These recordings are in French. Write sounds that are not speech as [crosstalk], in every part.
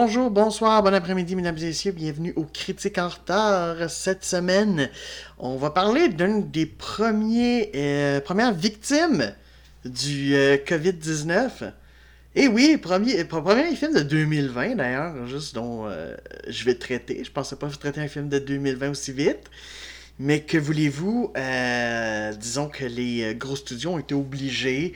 Bonjour, bonsoir, bon après-midi, mesdames et messieurs. Bienvenue au Critique en retard. Cette semaine, on va parler d'une des premiers, euh, premières victimes du euh, COVID-19. Et oui, premier, premier film de 2020 d'ailleurs, juste dont euh, je vais traiter. Je pensais pas traiter un film de 2020 aussi vite. Mais que voulez-vous, disons que les gros studios ont été obligés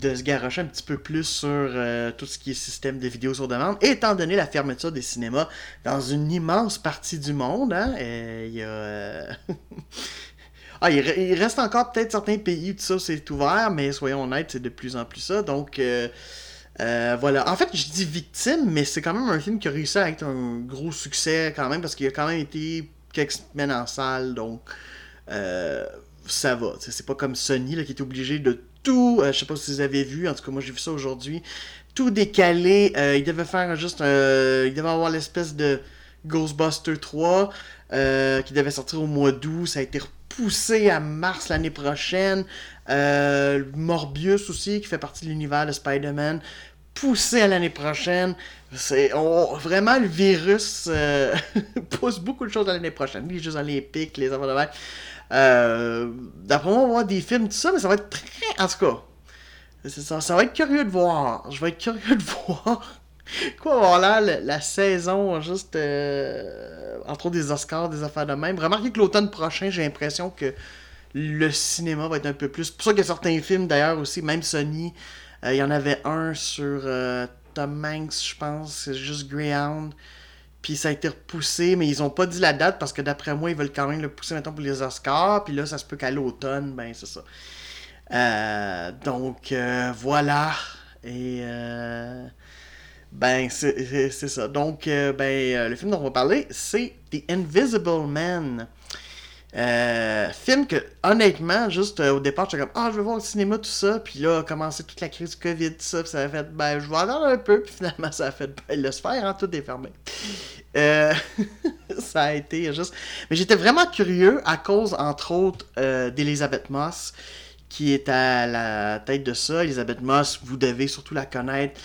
de se garocher un petit peu plus sur euh, tout ce qui est système de vidéo sur demande, étant donné la fermeture des cinémas dans une immense partie du monde. Hein, euh, il y a. Euh, [laughs] ah, il, reste encore peut-être certains pays où tout ça c'est ouvert, mais soyons honnêtes, c'est de plus en plus ça. Donc. voilà. En fait, je dis victime, mais c'est quand même un film qui a réussi à être un gros succès quand même, parce qu'il a quand même été quelques semaines en salle, donc ça va. C'est pas comme Sony qui est obligé de tout, euh, je sais pas si vous avez vu, en tout cas moi j'ai vu ça aujourd'hui, tout décalé. Euh, il devait faire juste un, il devait avoir l'espèce de Ghostbuster 3 euh, qui devait sortir au mois d'août. Ça a été repoussé à mars l'année prochaine. Morbius aussi qui fait partie de l'univers de Spider-Man poussé à l'année prochaine. C'est vraiment le virus [laughs] pousse beaucoup de choses à l'année prochaine. Les Jeux Olympiques, les enfants de euh, D'après moi, on va voir des films, tout ça, mais ça va être très. En tout cas, ça, va être curieux de voir. Je vais être curieux de [laughs] voir. Quoi avoir là la, saison, juste euh, entre des Oscars, des affaires de même. Remarquez que l'automne prochain, j'ai l'impression que le cinéma va être un peu plus. C'est pour ça qu'il y a certains films d'ailleurs aussi, même Sony, euh, il y en avait un sur euh, Tom Hanks, je pense, c'est juste Greyhound. Puis ça a été repoussé, mais ils ont pas dit la date parce que d'après moi, ils veulent quand même le pousser maintenant pour les Oscars. Puis là, ça se peut qu'à l'automne, ben c'est ça. Euh, donc euh, voilà. Et euh, ben c'est ça. Donc ben le film dont on va parler, c'est The Invisible Man. Euh, film que, honnêtement, juste euh, au départ, j'étais comme, ah, je vais voir le cinéma, tout ça. Puis là, a commencé toute la crise du COVID, tout ça. Puis ça a fait, ben, je vais attendre un peu. Puis finalement, [laughs] ça a fait, ben, le sphère, hein, tout est fermé. Euh, [laughs] ça a été juste. Mais j'étais vraiment curieux à cause, entre autres, d'Elizabeth Moss, qui est à la tête de ça. Elizabeth Moss, vous devez surtout la connaître.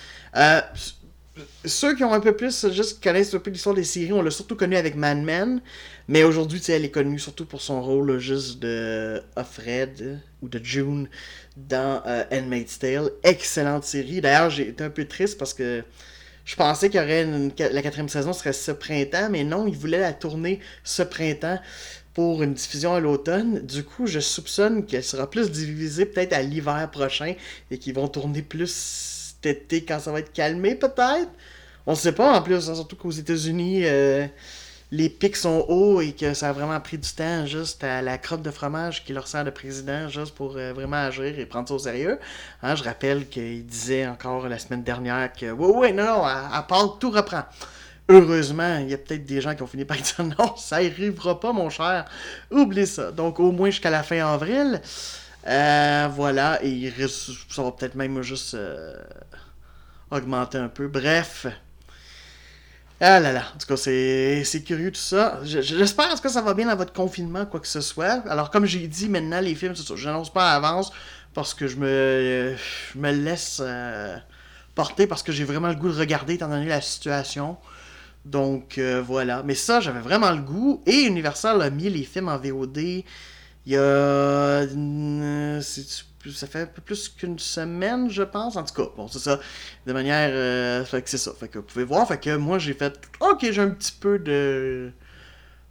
ceux qui ont un peu plus, juste connaissent un peu l'histoire des séries, on l'a surtout connu avec Mad Men. Mais aujourd'hui, elle est connue surtout pour son rôle juste de Offred ou de June dans euh, Tale. Excellente série. D'ailleurs, j'ai été un peu triste parce que je pensais qu'il y aurait la quatrième saison serait ce printemps, mais non, ils voulaient la tourner ce printemps pour une diffusion à l'automne. Du coup, je soupçonne qu'elle sera plus divisée peut-être à l'hiver prochain et qu'ils vont tourner plus cet été quand ça va être calmé peut-être. On ne sait pas en plus, hein, surtout qu'aux États-Unis. Euh, les pics sont hauts et que ça a vraiment pris du temps juste à la crotte de fromage qui leur sert de président juste pour euh, vraiment agir et prendre ça au sérieux. Hein, je rappelle qu'il disait encore la semaine dernière que oui, oui, non, non, à, part tout reprend. Heureusement, il y a peut-être des gens qui ont fini par [laughs] dire non, ça arrivera pas, mon cher. Oublie ça. Donc, au moins jusqu'à la fin avril. Euh, voilà, et ça va peut-être même juste euh, augmenter un peu. Bref, ah là là, en tout cas, c'est curieux tout ça. J'espère que ça va bien dans votre confinement, quoi que ce soit. Alors, comme j'ai dit, maintenant, les films. Je n'annonce pas à avance parce que je me, me laisse euh, porter parce que j'ai vraiment le goût de regarder étant donné la situation. Donc, euh, voilà. Mais ça, j'avais vraiment le goût. Et Universal a mis les films en VOD. Il y a. Euh, ça fait un peu plus qu'une semaine, je pense. En tout cas, bon, c'est ça. De manière. Euh, fait que c'est ça. Fait que vous pouvez voir. Fait que moi, j'ai fait. Ok, j'ai un petit peu de.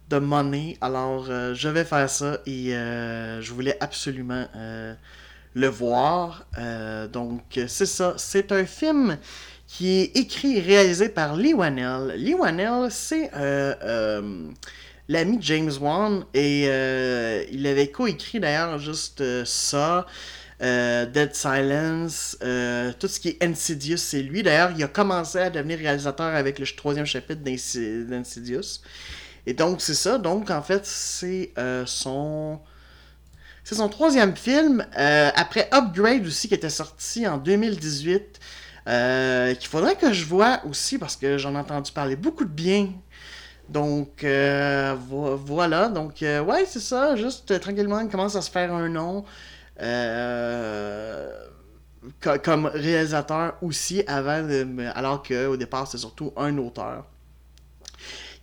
de money. Alors, euh, je vais faire ça. Et euh, je voulais absolument le voir. donc, c'est ça. C'est un film qui est écrit et réalisé par Lee Wanell. Lee Wanell, c'est l'ami James Wan et il avait coécrit d'ailleurs juste ça. Euh, Dead Silence, euh, tout ce qui est Insidious, c'est lui. D'ailleurs, il a commencé à devenir réalisateur avec le troisième chapitre d'Insidious. Et donc, c'est ça. Donc, en fait, c'est euh, son. C'est son troisième film. après Upgrade aussi, qui était sorti en 2018. qu'il faudrait que je vois aussi, parce que j'en ai entendu parler beaucoup de bien. Donc, voilà. Donc, ouais, c'est ça. Juste tranquillement, il commence à se faire un nom. Comme réalisateur aussi, avant alors qu'au départ, c'était surtout un auteur.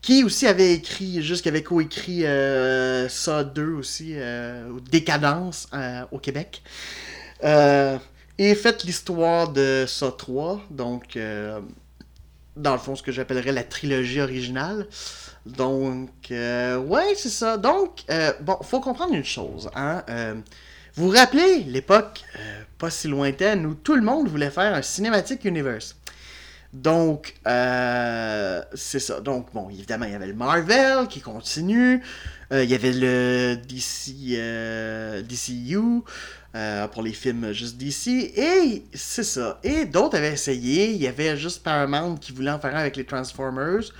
Qui aussi avait écrit, juste qui avait coécrit euh, ça 2 aussi, euh, Décadence euh, au Québec. et fait l'histoire de ça 3, donc dans le fond ce que j'appellerais la trilogie originale. Donc, ouais, c'est ça. Donc, bon, faut comprendre une chose. Hein? Vous vous rappelez l'époque pas si lointaine où tout le monde voulait faire un cinématique universe? Donc, euh, c'est ça. Donc, bon, évidemment, il y avait le Marvel qui continue. Euh, il y avait le DC, euh, DCU pour les films juste DC. Et c'est ça. Et d'autres avaient essayé. Il y avait juste Paramount qui voulait en faire un avec les Transformers.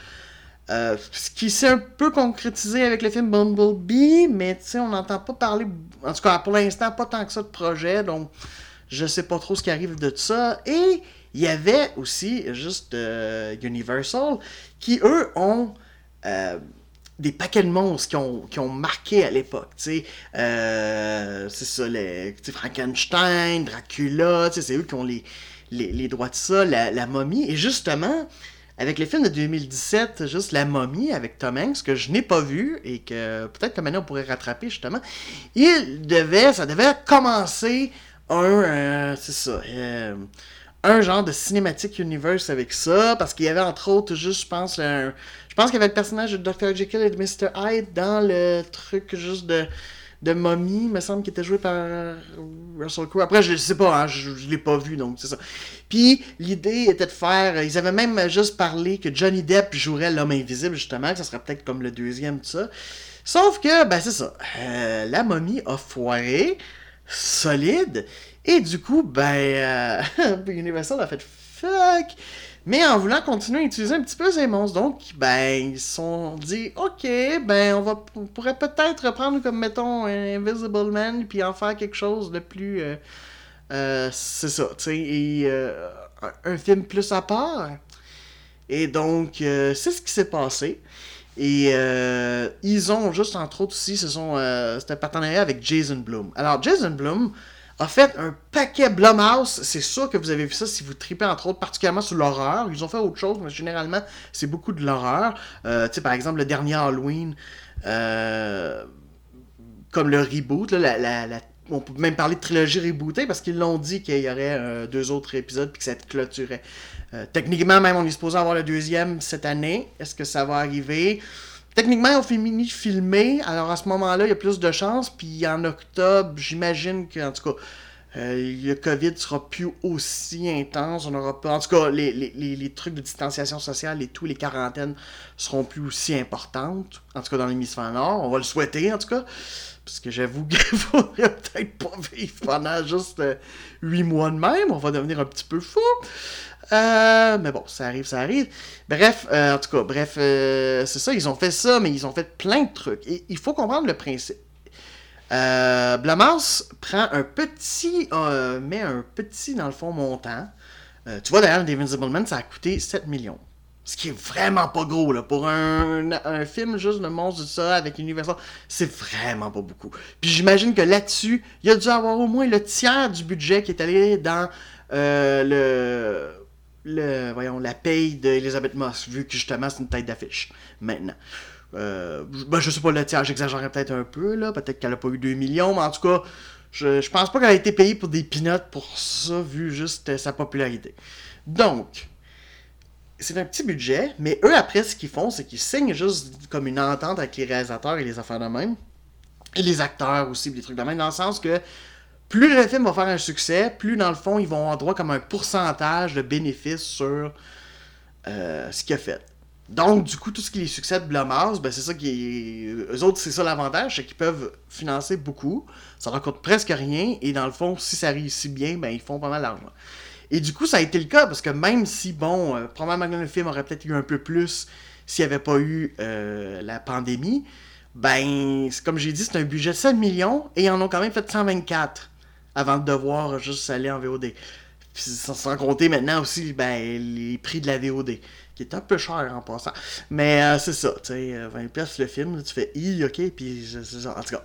Ce qui s'est un peu concrétisé avec le film Bumblebee, mais on n'entend pas parler, en tout cas pour l'instant, pas tant que ça de projet, donc je sais pas trop ce qui arrive de ça. Et il y avait aussi juste euh, Universal qui, eux, ont euh, des paquets de monstres qui ont, qui ont marqué à l'époque. Euh, c'est ça, les, Frankenstein, Dracula, c'est eux qui ont les, les, droits de ça, la, momie. Et justement, avec les films de 2017, juste La momie avec Tom Hanks, que je n'ai pas vu et que peut-être que maintenant pourrait rattraper justement, il devait, ça devait commencer un, c'est ça, un genre de cinématique universe avec ça, parce qu'il y avait entre autres juste, je pense, je pense qu'il y avait le personnage de Dr. Jekyll et de Mr. Hyde dans le truc juste de, de Mommy, me semble, qui était joué par Russell Crowe. Après, je, sais pas, hein, je, je l'ai pas vu, donc c'est ça. Puis l'idée était de faire, ils avaient même juste parlé que Johnny Depp jouerait l'homme invisible, justement, que ça serait peut-être comme le deuxième, tout ça. Sauf que, ben c'est ça, euh, la momie a foiré, solide, et du coup, ben, euh, [laughs] Universal a fait fuck. Mais en voulant continuer à utiliser un petit peu ces monstres, donc, ben, ils se sont dit, ok, ben, on, va, pourrait peut-être reprendre comme, mettons, Invisible Man, puis en faire quelque chose de plus. Euh, euh, c'est ça, tu sais, et un film plus à part. Et donc, c'est ce qui s'est passé. Et ils ont juste, entre autres aussi, ce sont, c'était un partenariat avec Jason Bloom. Alors, Jason Bloom, a fait un paquet Blumhouse. C'est sûr que vous avez vu ça si vous tripez entre autres particulièrement sur l'horreur. Ils ont fait autre chose, mais généralement c'est beaucoup de l'horreur. Euh, tu sais, par exemple, le dernier Halloween, euh, comme le reboot, la, on peut même parler de trilogie rebootée parce qu'ils l'ont dit qu'il y aurait euh, deux autres épisodes puis que ça clôturait. techniquement, même, on est supposé avoir le deuxième cette année. Est-ce que ça va arriver? Techniquement, on fait mini filmé, alors à ce moment-là, il y a plus de chances. Puis en octobre, j'imagine qu'en tout cas, euh, le COVID sera plus aussi intense. On. En tout cas, les, trucs de distanciation sociale et tous les quarantaines seront plus aussi importantes. En tout cas, dans l'hémisphère nord. On va le souhaiter, en tout cas. Parce que j'avoue qu'il faudrait [laughs] peut-être pas vivre pendant juste euh, huit mois de même. On va devenir un petit peu fou. Euh, mais bon, ça arrive, ça arrive. Bref, euh, en tout cas, bref, c'est ça, ils ont fait ça, mais ils ont fait plein de trucs. Et il faut comprendre le principe. Euh, prend un petit, met un petit, dans le fond, montant. tu vois, d'ailleurs, Invincible Man, ça a coûté 7 millions. Ce qui est vraiment pas gros, là. Pour un, film juste de monstre ça avec Universal, c'est vraiment pas beaucoup. Puis j'imagine que là-dessus, il a dû avoir au moins le tiers du budget qui est allé dans le le, voyons, la paye d'Elizabeth Moss, vu que justement c'est une tête d'affiche maintenant. Euh, ben, je sais pas tiers, j'exagérerais peut-être un peu, là. Peut-être qu'elle a pas eu 2 millions, mais en tout cas, je, je pense pas qu'elle a été payée pour des peanuts pour ça, vu juste sa popularité. Donc, c'est un petit budget, mais eux, après, ce qu'ils font, c'est qu'ils signent juste comme une entente avec les réalisateurs et les affaires de même. Et les acteurs aussi, des trucs de même, dans le sens que plus le film va faire un succès, plus dans le fond, ils vont avoir droit comme un pourcentage de bénéfices sur euh, ce qu'il a fait. Donc, du coup, tout ce qui est succès de Blumhouse, ben, c'est ça qui est. Eux autres, c'est ça l'avantage, c'est qu'ils peuvent financer beaucoup. Ça leur coûte presque rien. Et dans le fond, si ça réussit bien, ben, ils font pas mal d'argent. Et du coup, ça a été le cas, parce que même si, bon, euh, probablement le film aurait peut-être eu un peu plus s'il n'y avait pas eu euh, la pandémie, ben, comme j'ai dit, c'est un budget de 7 millions et ils en ont quand même fait 124 avant de devoir juste aller en VOD. sans, compter maintenant aussi ben, les prix de la VOD, qui est un peu cher en passant. Mais euh, c'est ça, tu sais, 20 euh, pièces le film, tu fais i, ok, puis c'est ça, en tout cas.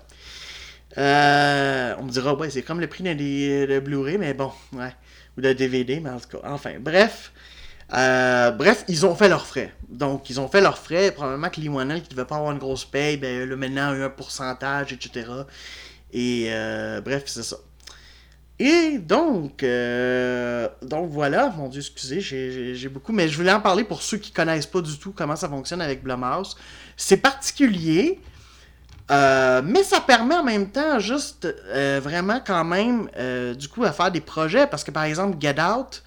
Euh, on me dira, ouais, c'est comme le prix de Blu-ray, mais bon, ouais. Ou de DVD, mais en tout cas, enfin, bref. Bref, ils ont fait leurs frais. Donc, ils ont fait leurs frais. Probablement que Lee qui devait pas avoir une grosse paye, ben, là, maintenant, a eu un pourcentage, etc. Et, euh, bref, c'est ça. Et donc, euh, donc voilà, mon Dieu, excusez, j'ai beaucoup, mais je voulais en parler pour ceux qui connaissent pas du tout comment ça fonctionne avec Blumhouse. C'est particulier, euh, mais ça permet en même temps juste euh, vraiment quand même du coup à faire des projets parce que par exemple Get Out,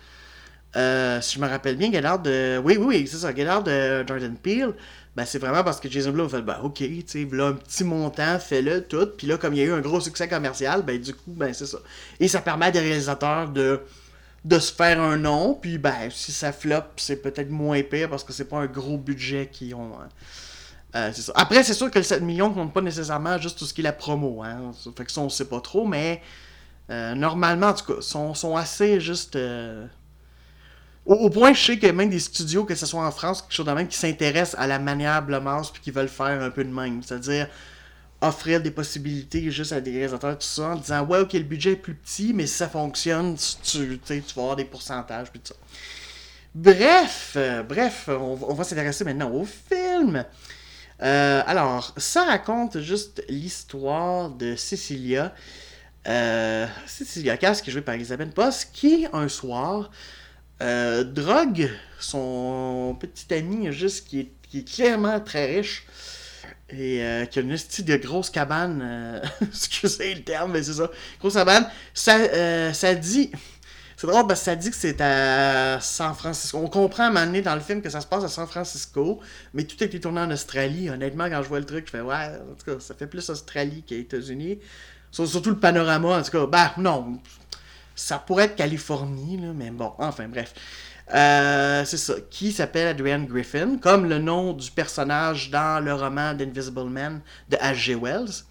si je me rappelle bien, Out de, oui oui, oui c'est ça, Out de Jordan Peele, ben, c'est vraiment parce que Jason Blum fait, ben, ok, tu sais, là, un petit montant, fais-le, tout. Puis là, comme il y a eu un gros succès commercial, ben, du coup, ben, c'est ça. Et ça permet à des réalisateurs de, de se faire un nom. Puis, ben, si ça flop, c'est peut-être moins pire parce que c'est pas un gros budget qu'ils ont. Hein. Euh, ça. Après, c'est sûr que le 7 millions compte pas nécessairement juste tout ce qui est la promo. Hein. Fait que ça, on sait pas trop, mais euh, normalement, en tout cas, sont, sont assez juste. Au, point, je sais que même des studios, que ce soit en France, quelque chose de même, qui s'intéressent à la manière Blumhouse puis qui veulent faire un peu de même. C'est-à-dire offrir des possibilités juste à des réalisateurs, tout ça, en disant Ouais, ok, le budget est plus petit, mais si ça fonctionne, tu, tu vas avoir des pourcentages, puis tout ça. Bref, euh, bref, on, va s'intéresser maintenant au film. Euh, alors, ça raconte juste l'histoire de Cecilia. Euh, Cecilia Cass, qui est jouée par Elisabeth Post, qui, un soir, euh, drogue son petit ami, juste qui est, qui est clairement très riche et euh, qui a une style de grosse cabane. Euh, [laughs] excusez le terme, mais c'est ça. Grosse cabane. Ça, ça dit. C'est drôle que ça dit que c'est à San Francisco. On comprend à un moment donné dans le film que ça se passe à San Francisco, mais tout a été tourné en Australie. Honnêtement, quand je vois le truc, je fais ouais, en tout cas, ça fait plus Australie qu'États-Unis. Surtout le panorama, en tout cas, bah non, ça pourrait être Californie, mais bon, enfin bref. Euh, c'est ça, qui s'appelle Adrian Griffin, comme le nom du personnage dans le roman d'Invisible Man de H.G. Wells.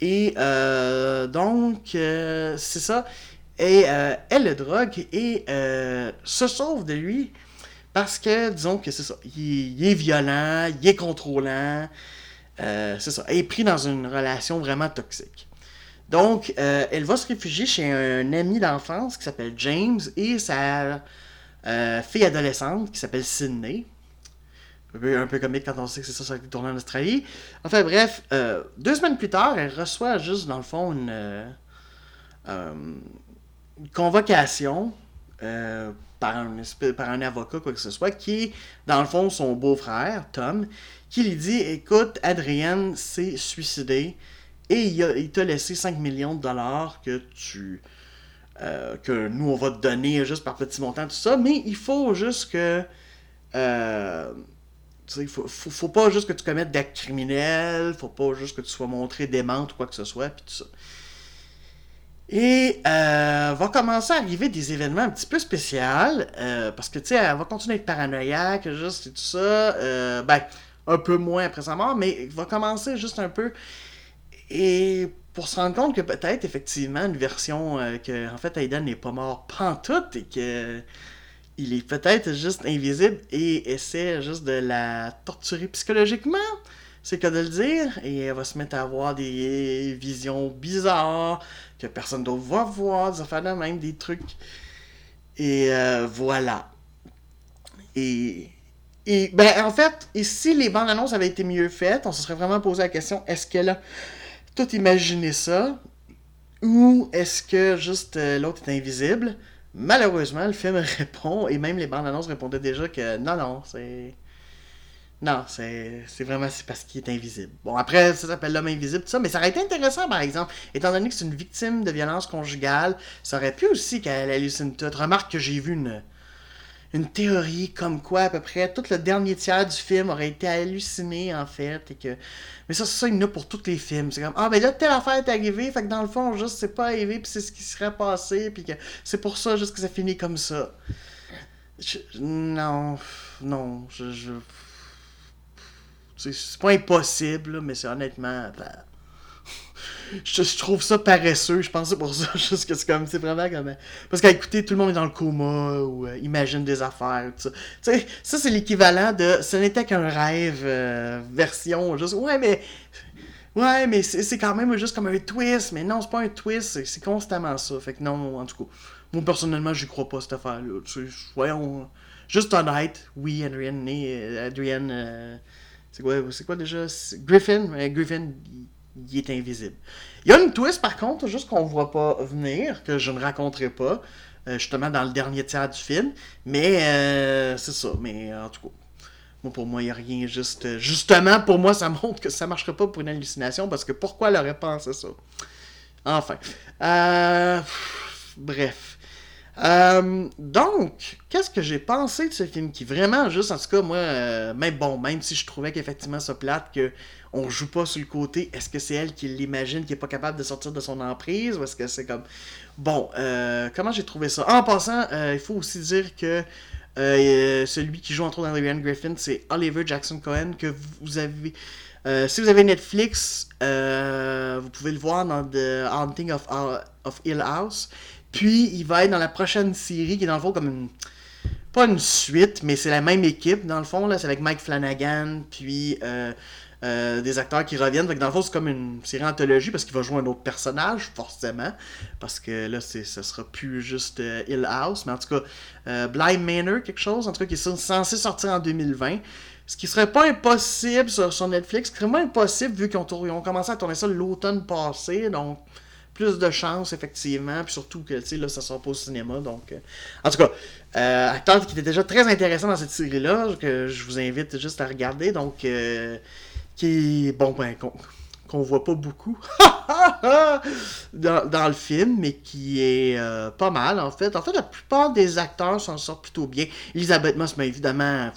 Et euh, donc, euh, c'est ça. Et elle le drogue et se sauve de lui parce que, disons que c'est ça, il, est violent, il est contrôlant, c'est ça, il est pris dans une relation vraiment toxique. Donc, euh, elle va se réfugier chez un ami d'enfance qui s'appelle James et sa euh, fille adolescente qui s'appelle Sydney. Un peu, comique quand on sait que c'est ça, ça a été en Australie. Enfin bref, euh, deux semaines plus tard, elle reçoit juste dans le fond une, convocation par, un, par un avocat, quoi que ce soit, qui est dans le fond son beau-frère, Tom, qui lui dit Écoute, Adrienne s'est suicidée et il, t'a laissé 5 millions de dollars que tu. Euh, que nous on va te donner juste par petit montant, tout ça, mais il faut juste que. Euh, il faut, faut, pas juste que tu commettes d'actes criminels, faut pas juste que tu sois montré démente ou quoi que ce soit, puis tout ça. Et euh, va commencer à arriver des événements un petit peu spéciaux, euh, parce que tu sais, elle va continuer à être paranoïaque, juste et tout ça. ben, un peu moins après sa mort, mais va commencer juste un peu. Et pour se rendre compte que peut-être effectivement une version euh, que en fait Aiden n'est pas mort pantoute et que il est peut-être juste invisible et essaie juste de la torturer psychologiquement, c'est que de le dire, et elle va se mettre à avoir des visions bizarres que personne d'autre va voir, des affaires de même, des trucs. Et euh, voilà. Et, et ben en fait, et si les bandes annonces avaient été mieux faites, on se serait vraiment posé la question est-ce que là tout imaginer ça ou est-ce que juste euh, l'autre est invisible? Malheureusement, le film [laughs] répond, et même les bandes annonces répondaient déjà que non, non, c'est. Non, c'est vraiment c'est parce qu'il est invisible. Bon, après, ça s'appelle l'homme invisible, tout ça, mais ça aurait été intéressant, par exemple, étant donné que c'est une victime de violence conjugale, ça aurait pu aussi qu'elle hallucine tout. Remarque que j'ai vu une, une théorie comme quoi à peu près tout le dernier tiers du film aurait été halluciné en fait et que mais ça c'est ça il y en a pour tous les films. C'est comme ah ben là telle affaire est arrivée fait que dans le fond juste c'est pas arrivé puis c'est ce qui serait passé puis que c'est pour ça juste que ça finit comme ça. Non non je, je... c'est pas impossible mais c'est honnêtement ben, je, trouve ça paresseux. Je pense pour ça. [laughs] Juste que c'est comme, c'est vraiment comme. Parce qu'à écouter, tout le monde est dans le coma ou euh, imagine des affaires. Ça. Tu sais, ça, c'est l'équivalent de ce n'était qu'un rêve, euh, version. Juste, ouais, mais. Ouais, mais c'est quand même juste comme un twist. Mais non, c'est pas un twist, c'est constamment ça. Fait que non, en tout cas, moi personnellement, j'y crois pas cette affaire-là. Voyons, juste honnête, oui, Adrienne, Adrienne, euh, c'est quoi, quoi déjà Griffin, Griffin, est invisible. Il y a une twist par contre, juste qu'on voit pas venir, que je ne raconterai pas, euh, justement dans le dernier tiers du film. Mais euh, c'est ça, mais en tout cas. Moi, pour moi, il n'y a rien juste. Euh, justement, pour moi, ça montre que ça ne marcherait pas pour une hallucination parce que pourquoi aurait pensé ça? Enfin. bref. Euh, donc, qu'est-ce que j'ai pensé de ce film qui vraiment, juste en tout cas, moi, euh, bon, même si je trouvais qu'effectivement ça plate, que on joue pas sur le côté, est-ce que c'est elle qui l'imagine, qui est pas capable de sortir de son emprise, ou est-ce que c'est comme. Bon, euh, comment j'ai trouvé ça? En passant, il faut aussi dire que celui qui joue entre autres dans Ryan Griffin, c'est Oliver Jackson Cohen, que vous avez. si vous avez Netflix, vous pouvez le voir dans The Haunting of, of Hill House. Puis, il va être dans la prochaine série, qui est dans le fond comme une. Pas une suite, mais c'est la même équipe, dans le fond. C'est avec Mike Flanagan, puis euh, euh, des acteurs qui reviennent. Donc, dans le fond, c'est comme une série anthologie parce qu'il va jouer un autre personnage, forcément. Parce que là, ça sera plus juste euh, Hill House. Mais en tout cas, Blind Manor, quelque chose, en tout cas, qui est censé sortir en 2020. Ce qui serait pas impossible sur, Netflix, ce serait pas impossible vu qu'ils ont, commencé à tourner ça l'automne passé. Donc, plus de chance, effectivement. Puis surtout que, tu sais, là, ça sort pas au cinéma. Donc, euh, en tout cas, euh, acteur qui était déjà très intéressant dans cette série-là, que je vous invite juste à regarder. Donc, euh, qui est, bon, ben, qu'on voit pas beaucoup [laughs] dans, le film, mais qui est pas mal, en fait. En fait, la plupart des acteurs s'en sortent plutôt bien. Elisabeth Moss, mais évidemment...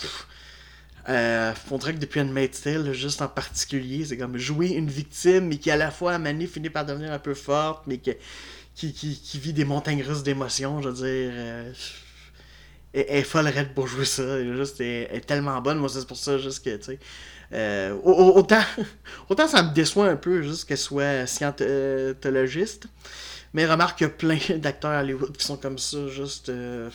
Euh, faudrait que depuis Handmaid's Tale, juste en particulier, c'est comme jouer une victime, mais qui à la fois à Mané finit par devenir un peu forte, mais qui, qui, vit des montagnes russes d'émotions, je veux dire. Euh, elle, est folle pour jouer ça. juste, elle, est tellement bonne. Moi, c'est pour ça, juste que, tu sais. Euh, autant, [laughs] autant ça me déçoit un peu, juste qu'elle soit scientologiste. Mais remarque qu'il y a plein [laughs] d'acteurs à Hollywood qui sont comme ça, juste. Euh,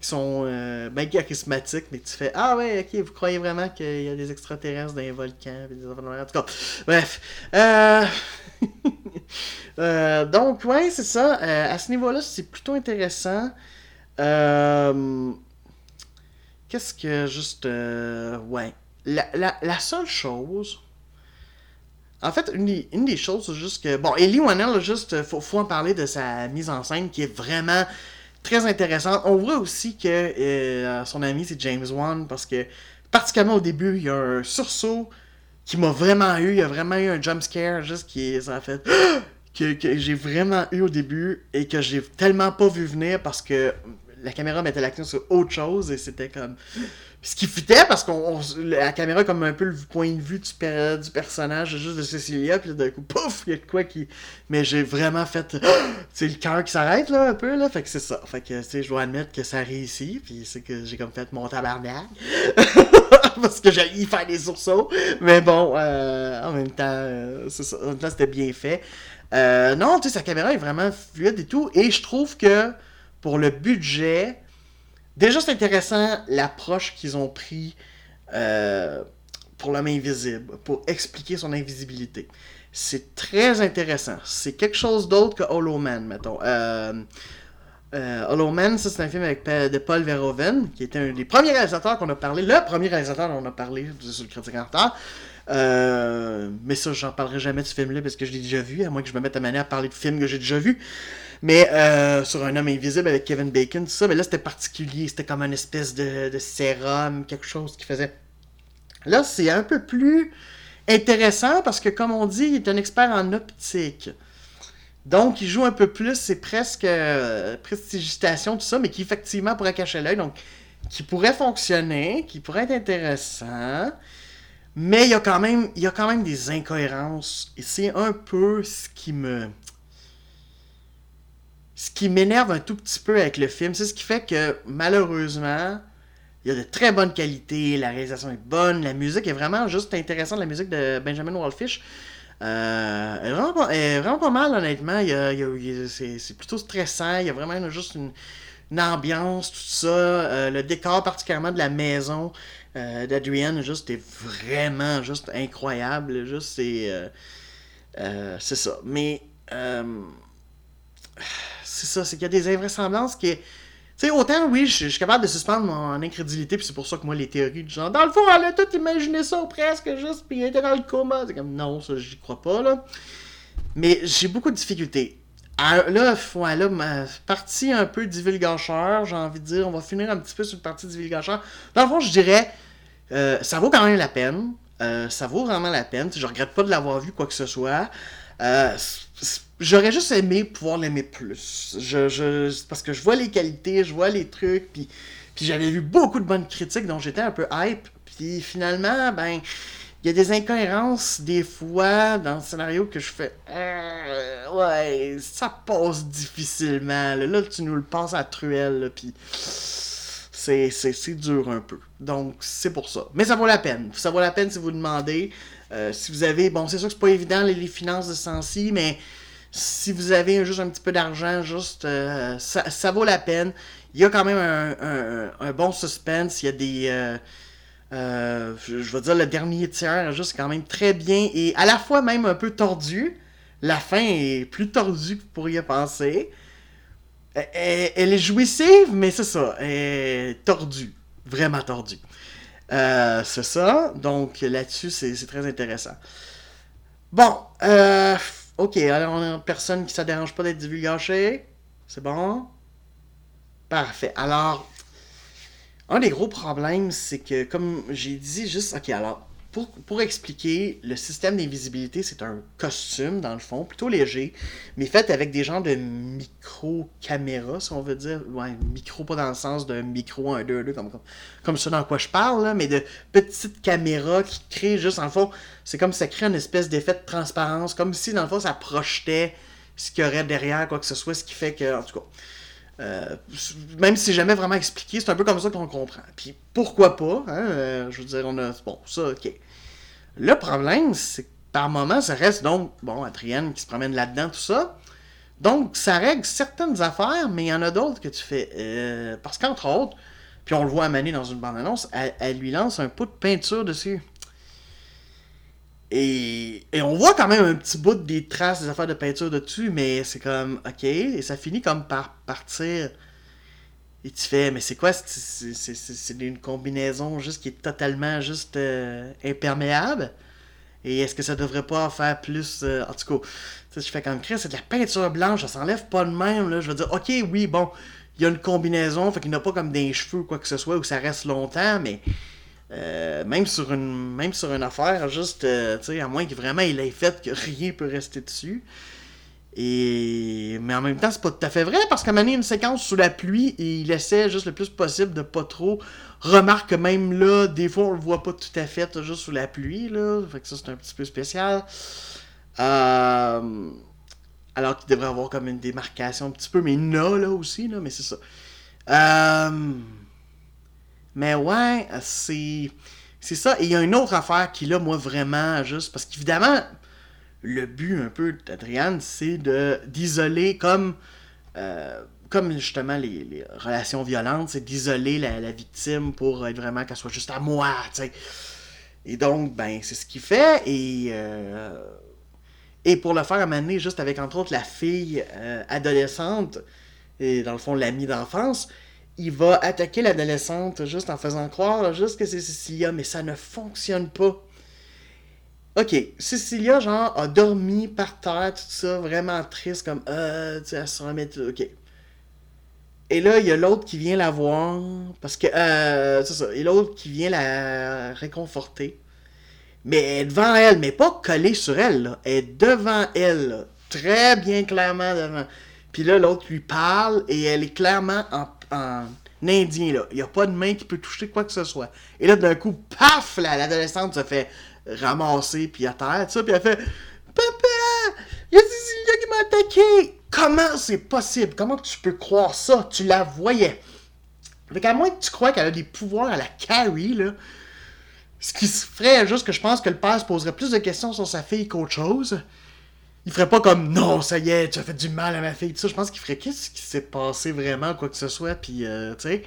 qui sont euh, bien charismatiques, mais tu fais Ah ouais, ok, vous croyez vraiment qu'il y a des extraterrestres dans les volcans des... En tout cas, bref. Euh, [laughs] donc, ouais, c'est ça. à ce niveau-là, c'est plutôt intéressant. Qu'est-ce que juste. ouais. La, la, seule chose. En fait, une des, une des choses, c'est juste que. Bon, Ellie Wannell, juste, faut, faut en parler de sa mise en scène qui est vraiment très intéressante. On voit aussi que euh, son ami, c'est James Wan, parce que, particulièrement au début, il y a un sursaut qui m'a vraiment eu. Il y a vraiment eu un jump scare, juste qui ça fait. [gasps] que, que j'ai vraiment eu au début et que j'ai tellement pas vu venir parce que la caméra mettait l'action sur autre chose et c'était comme ce qui fitait parce que la caméra comme un peu le point de vue du, du personnage juste de Cecilia puis d'un coup pouf il y a de quoi qui mais j'ai vraiment fait [gasps] c'est le cœur qui s'arrête là un peu là fait que c'est ça. Fait que tu je dois admettre que ça réussit puis c'est que j'ai comme fait mon tabarnak [laughs] parce que j'ai y faire des sursauts. Mais bon euh, en même temps euh, c'est ça en même temps c'était bien fait euh, non tu sais sa caméra est vraiment fluide et tout et je trouve que pour le budget Déjà, c'est intéressant l'approche qu'ils ont pris euh, pour l'homme invisible, pour expliquer son invisibilité. C'est très intéressant. C'est quelque chose d'autre que Hollow Man, mettons. Euh, Hollow Man, ça c'est un film avec de Paul Verhoeven, qui était un des premiers réalisateurs qu'on a parlé, le premier réalisateur dont on a parlé sur le critique en retard. Mais ça, j'en parlerai jamais de ce film-là parce que je l'ai déjà vu, à moins que je me mette à manière à parler de films que j'ai déjà vus. Mais euh, sur un homme invisible avec Kevin Bacon, tout ça, mais là c'était particulier, c'était comme une espèce de, sérum, quelque chose qui faisait. Là, c'est un peu plus intéressant parce que, comme on dit, il est un expert en optique. Donc, il joue un peu plus, c'est presque euh, prestigitation, tout ça, mais qui effectivement pourrait cacher l'œil, donc qui pourrait fonctionner, qui pourrait être intéressant. Mais il y a quand même, il y a quand même des incohérences. Et c'est un peu ce qui me ce qui m'énerve un tout petit peu avec le film, c'est ce qui fait que malheureusement, il y a de très bonnes qualités, la réalisation est bonne, la musique est vraiment juste intéressante, la musique de Benjamin Wallfish. Euh, est, vraiment pas, vraiment pas, mal, honnêtement. c'est, plutôt stressant. Il y a vraiment juste une, ambiance, tout ça. Euh, le décor, particulièrement de la maison euh, d'Adrienne, juste est vraiment juste incroyable. Juste, c'est. Euh, c'est ça. Mais euh, c'est ça, c'est qu'il y a des invraisemblances qui. Tu sais, autant, oui, je suis capable de suspendre mon incrédulité, puis c'est pour ça que moi, les théories du genre, dans le fond, elle a tout imaginé ça presque juste, puis elle était dans le coma. C'est comme, non, ça, j'y crois pas, là. Mais j'ai beaucoup de difficultés. Ah, là, ouais, là, ma partie un peu divulgacheur, j'ai envie de dire, on va finir un petit peu sur une partie divulgacheur. Dans le fond, je dirais, euh, ça vaut quand même la peine. Euh, ça vaut vraiment la peine. Je regrette pas de l'avoir vu, quoi que ce soit. Euh, j'aurais juste aimé pouvoir l'aimer plus. Parce que je vois les qualités, je vois les trucs, puis, puis j'avais vu beaucoup de bonnes critiques, donc j'étais un peu hype. Puis finalement, ben, il y a des incohérences des fois dans le scénario que je fais. Euh, ouais, ça passe difficilement. Là, tu nous le passes à truelle, puis c'est, c'est, dur un peu. Donc, c'est pour ça. Mais ça vaut la peine. Ça vaut la peine si vous demandez. Euh, si vous avez. Bon, c'est sûr que c'est pas évident les, finances de Sensi, mais si vous avez juste un petit peu d'argent, juste. Euh, ça, vaut la peine. Il y a quand même un, bon suspense. Il y a des. Euh, je, veux dire, le dernier tiers, juste quand même très bien et à la fois même un peu tordu. La fin est plus tordue que vous pourriez penser. Elle, est jouissive, mais c'est ça. Elle est tordue. Vraiment tordue. Euh, c'est ça. Donc là-dessus, c'est très intéressant. Bon. Euh, ok. Alors, on a personne qui ne dérange pas d'être divulgaché. C'est bon? Parfait. Alors, un des gros problèmes, c'est que, comme j'ai dit, juste. Ok, alors, pour, expliquer, le système d'invisibilité, c'est un costume, dans le fond, plutôt léger, mais fait avec des genres de micro-caméras, si on veut dire. Ouais, micro, pas dans le sens d'un micro 1, 2, 2, comme, comme, comme ça dans quoi je parle, mais de petites caméras qui créent juste, dans le fond, c'est comme ça crée une espèce d'effet de transparence, comme si, dans le fond, ça projetait ce qu'il y aurait derrière, quoi que ce soit, ce qui fait que, en tout cas. Euh, même si c'est jamais vraiment expliqué, c'est un peu comme ça qu'on comprend. Puis pourquoi pas, hein, euh, je veux dire, on a. Bon, ça, ok. Le problème, c'est que par moment, ça reste donc, bon, Atrienne qui se promène là-dedans, tout ça. Donc, ça règle certaines affaires, mais il y en a d'autres que tu fais. Euh, parce qu'entre autres, puis on le voit à dans une bande-annonce, elle, lui lance un pot de peinture dessus. Et, on voit quand même un petit bout des traces des affaires de peinture dessus, mais c'est comme, ok, et ça finit comme par partir. Et tu fais, mais c'est quoi C'est une combinaison juste qui est totalement juste euh, imperméable? Et est-ce que ça devrait pas faire plus. Euh, en tout cas, je fais comme c'est de la peinture blanche, ça s'enlève pas de même. Là. Je veux dire, ok, oui, bon, il y a une combinaison, fait qu'il n'y a pas comme des cheveux ou quoi que ce soit, où ça reste longtemps, mais euh, même sur une même sur une affaire, juste, euh, à moins que vraiment il ait fait que [laughs] rien peut rester dessus. Et... Mais en même temps, c'est pas tout à fait vrai, parce qu'à mener une séquence sous la pluie, et il essaie juste le plus possible de pas trop. Remarque que même là, des fois, on le voit pas tout à fait juste sous la pluie, là. Fait que ça, c'est un petit peu spécial. Euh, alors qu'il devrait avoir comme une démarcation un petit peu, mais il là aussi, là, mais c'est ça. Mais ouais, c'est. C'est ça. Et il y a une autre affaire qui, là, moi, vraiment, juste. Parce qu'évidemment, le but un peu d'Adriane, c'est de d'isoler comme. Euh, comme justement les, relations violentes, c'est d'isoler la, victime pour être vraiment qu'elle soit juste à moi, tu sais. Et donc, ben, c'est ce qu'il fait. Et. Euh, et pour le faire amener juste avec, entre autres, la fille euh, adolescente, et dans le fond, l'amie d'enfance, il va attaquer l'adolescente juste en faisant croire juste que c'est Cecilia, mais ça ne fonctionne pas. Ok, Cecilia, genre, a dormi par terre, tout ça, vraiment triste, comme, euh, tu sais, elle se remet, ok. Et là, il y a l'autre qui vient la voir, parce que, euh, c'est ça, et l'autre qui vient la réconforter. Mais devant elle, mais pas collée sur elle, là. Elle est devant elle, très bien clairement devant. Puis là, l'autre lui parle, et elle est clairement en en indien, là. Il n'y a pas de main qui peut toucher quoi que ce soit. Et là, d'un coup, paf, l'adolescente se fait ramasser, puis à terre, ça, puis elle fait Papa, il y a Cecilia qui m'a attaqué. Comment c'est possible? Comment tu peux croire ça? Tu la voyais. Fait qu'à moins que tu crois qu'elle a des pouvoirs à la Carrie, là, ce qui se ferait juste que je pense que le père se poserait plus de questions sur sa fille qu'autre chose il ferait pas comme non, ça y est, tu as fait du mal à ma fille. Tout ça, je pense qu'il ferait qu'est-ce qui s'est passé vraiment, quoi que ce soit. Puis, euh, tu sais.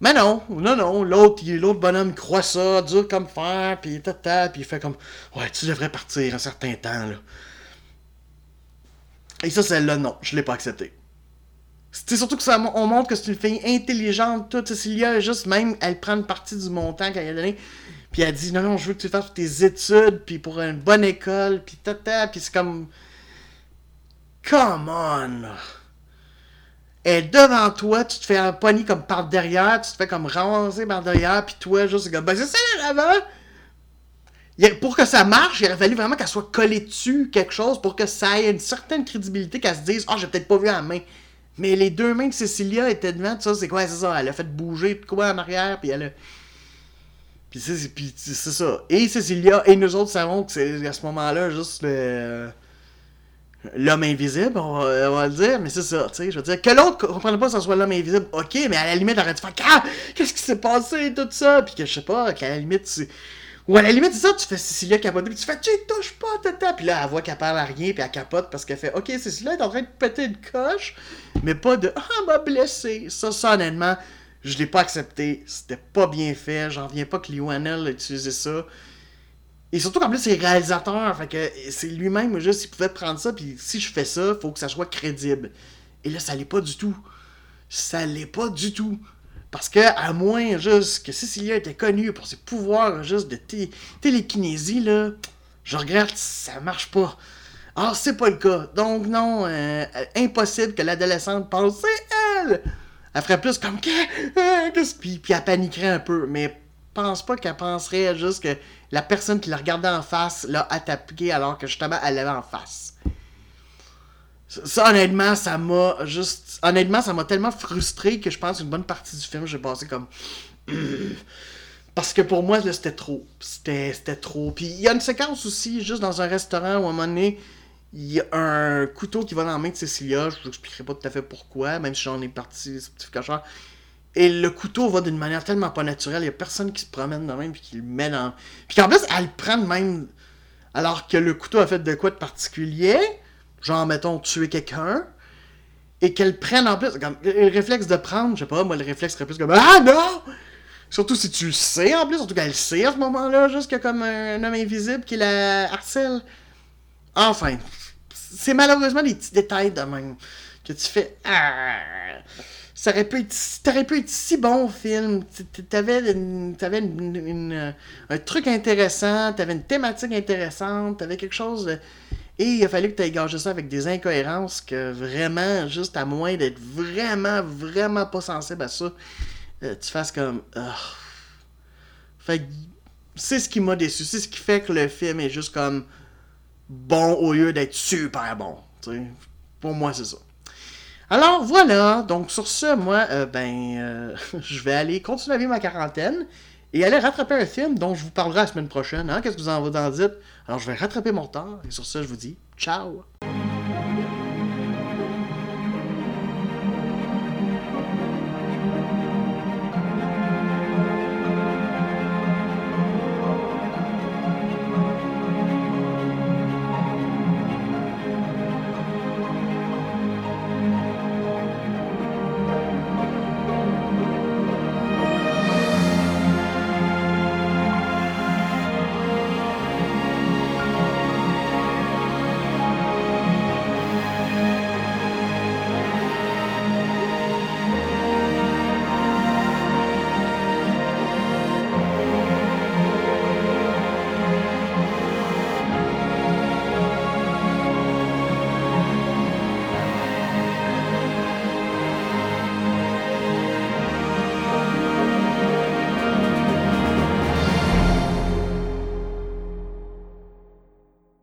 Mais non, non, non, l'autre, l'autre bonhomme croit ça, dur comme fer, puis tata, puis il fait comme Ouais, tu devrais partir un certain temps, là. Et ça, celle-là, non, je l'ai pas accepté. C'est surtout que ça, on montre que c'est une fille intelligente, toute. Cecilia, juste même, elle prend une partie du montant qu'elle a donné. Puis elle dit, non, non, je veux que tu fasses tes études, puis pour une bonne école, puis tata, puis c'est comme... Come on! Et devant toi, tu te fais un pony comme par derrière, tu te fais comme ramasser par derrière, puis toi, juste comme, ben c'est ça avant! Pour que ça marche, il aurait fallu vraiment qu'elle soit collée dessus, quelque chose, pour que ça ait une certaine crédibilité, qu'elle se dise, oh, j'ai peut-être pas vu la main. Mais les deux mains de Cecilia étaient devant, ça, c'est quoi, c'est ça, elle a fait bouger de quoi en arrière, puis elle a. Puis c'est ça. Et Cecilia et nous autres savons que c'est à ce moment-là juste le l'homme invisible, on va, le dire, mais c'est ça, tu sais, je veux dire, que l'autre comprenne pas que ce soit l'homme invisible, ok, mais à la limite, arrête de faire, ah, qu'est-ce qui s'est passé, tout ça, puis que je sais pas, qu'à la limite, tu... ou à la limite, c'est ça, tu fais Cecilia capoter, puis tu fais, tu touches pas, tata, puis là, elle voit qu'elle parle à rien, puis elle capote parce qu'elle fait, ok, Cecilia est en train de péter une coche, mais pas de, ah, m'a blessé, ça, ça, honnêtement, je l'ai pas accepté, c'était pas bien fait, j'en viens pas que Lionel a utilisé ça, et surtout qu'en plus, c'est réalisateur. Fait que c'est lui-même, juste, il pouvait prendre ça, puis si je fais ça, faut que ça soit crédible. Et là, ça l'est pas du tout. Ça l'est pas du tout. Parce que, à moins juste que Cecilia était connue pour ses pouvoirs juste de télékinésie, là, je regrette, ça marche pas. Ah, c'est pas le cas. Donc, non, euh, impossible que l'adolescente pense, c'est elle! Elle ferait plus comme, qu'est-ce puis, puis elle paniquerait un peu. Mais pense pas qu'elle penserait juste que la personne qui la regardait en face l'a attaqué alors que justement elle l'avait en face. Ça, honnêtement, ça m'a juste. Honnêtement, ça m'a tellement frustré que je pense une bonne partie du film, j'ai passé comme. [clears throat] Parce que pour moi, c'était trop. C'était trop. Puis il y a une séquence aussi, juste dans un restaurant où à un moment donné, il y a un couteau qui va dans la main de Cecilia. Je vous expliquerai pas tout à fait pourquoi, même si j'en ai parti, cacheur. Et le couteau va d'une manière tellement pas naturelle. Il n'y a personne qui se promène de même puis qui le met dans. Puis qu'en plus, elle le prend même. Alors que le couteau a fait de quoi de particulier? Genre, mettons, tuer quelqu'un. Et qu'elle prenne en plus. Comme, le réflexe de prendre, je sais pas, moi, le réflexe serait plus comme Ah non Surtout si tu le sais en plus, surtout qu'elle le sait à ce moment-là, juste comme un homme invisible qui la harcèle. Enfin, c'est malheureusement des petits détails de même que tu fais. Ah ça aurait pu être, t'aurais pu être si bon film. T'avais, t'avais une, un truc intéressant, t'avais une thématique intéressante, t'avais quelque chose. Et il a fallu que tu gagé ça avec des incohérences que vraiment, juste à moins d'être vraiment, vraiment pas sensible à ça, euh, tu fasses comme. Fait c'est ce qui m'a déçu. C'est ce qui fait que le film est juste comme bon au lieu d'être super bon. Pour moi, c'est ça. Alors voilà, donc sur ce, moi, euh, ben, euh, [laughs] je vais aller continuer à vivre ma quarantaine et aller rattraper un film dont je vous parlerai la semaine prochaine. Hein? Qu'est-ce que vous en, vous en dites? Alors je vais rattraper mon temps et sur ce, je vous dis ciao!